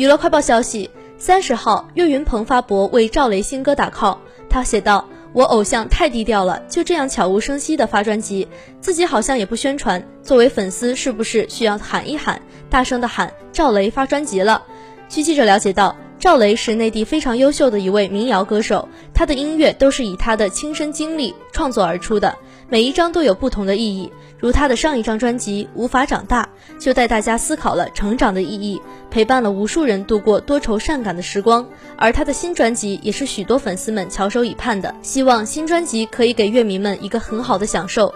娱乐快报消息：三十号，岳云鹏发博为赵雷新歌打 call。他写道：“我偶像太低调了，就这样悄无声息的发专辑，自己好像也不宣传。作为粉丝，是不是需要喊一喊，大声的喊赵雷发专辑了？”据记者了解到。赵雷是内地非常优秀的一位民谣歌手，他的音乐都是以他的亲身经历创作而出的，每一张都有不同的意义。如他的上一张专辑《无法长大》，就带大家思考了成长的意义，陪伴了无数人度过多愁善感的时光。而他的新专辑也是许多粉丝们翘首以盼的，希望新专辑可以给乐迷们一个很好的享受。